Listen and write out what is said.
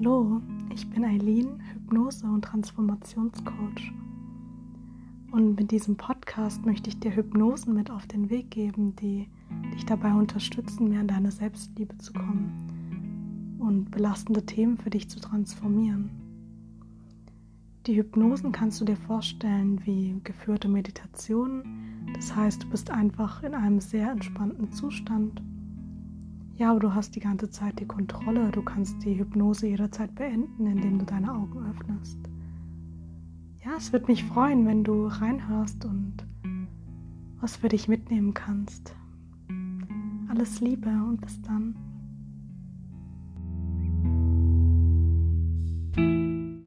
Hallo, ich bin Eileen, Hypnose- und Transformationscoach. Und mit diesem Podcast möchte ich dir Hypnosen mit auf den Weg geben, die dich dabei unterstützen, mehr in deine Selbstliebe zu kommen und belastende Themen für dich zu transformieren. Die Hypnosen kannst du dir vorstellen wie geführte Meditationen. Das heißt, du bist einfach in einem sehr entspannten Zustand. Ja, aber du hast die ganze Zeit die Kontrolle. Du kannst die Hypnose jederzeit beenden, indem du deine Augen öffnest. Ja, es würde mich freuen, wenn du reinhörst und was für dich mitnehmen kannst. Alles Liebe und bis dann.